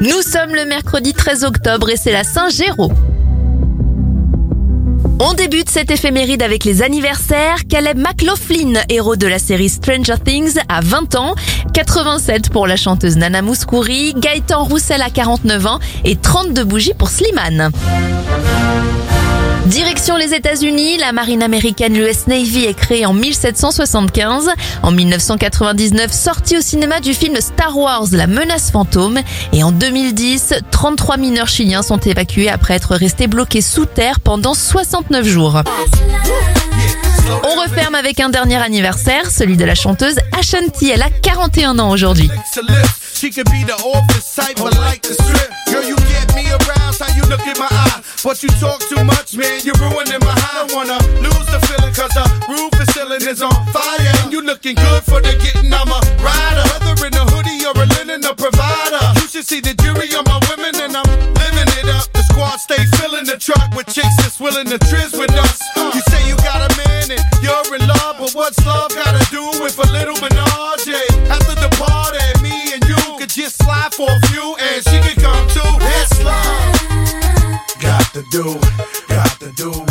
Nous sommes le mercredi 13 octobre et c'est la Saint-Géraud. On débute cette éphéméride avec les anniversaires. Caleb McLaughlin, héros de la série Stranger Things, à 20 ans. 87 pour la chanteuse Nana Mouskouri. Gaëtan Roussel à 49 ans. Et 32 bougies pour Slimane. Direction les États-Unis, la marine américaine l'US Navy est créée en 1775. En 1999, sortie au cinéma du film Star Wars La menace fantôme. Et en 2010, 33 mineurs chiliens sont évacués après être restés bloqués sous terre pendant 69 jours. On referme avec un dernier anniversaire, celui de la chanteuse Ashanti. Elle a 41 ans aujourd'hui. But you talk too much, man, you're ruining my high. I wanna lose the feeling, cause the roof is ceiling is on fire. And you looking good for the getting, I'm a rider. Whether in a hoodie or a linen, a provider. You should see the jury on my women, and I'm living it up. The squad stay filling the truck with chicks that's willing to trizz with us. You say you got a man and you're in love, but what's love gotta do with a little menage? After the party, me and you could just slide for a few, and she do, got to do.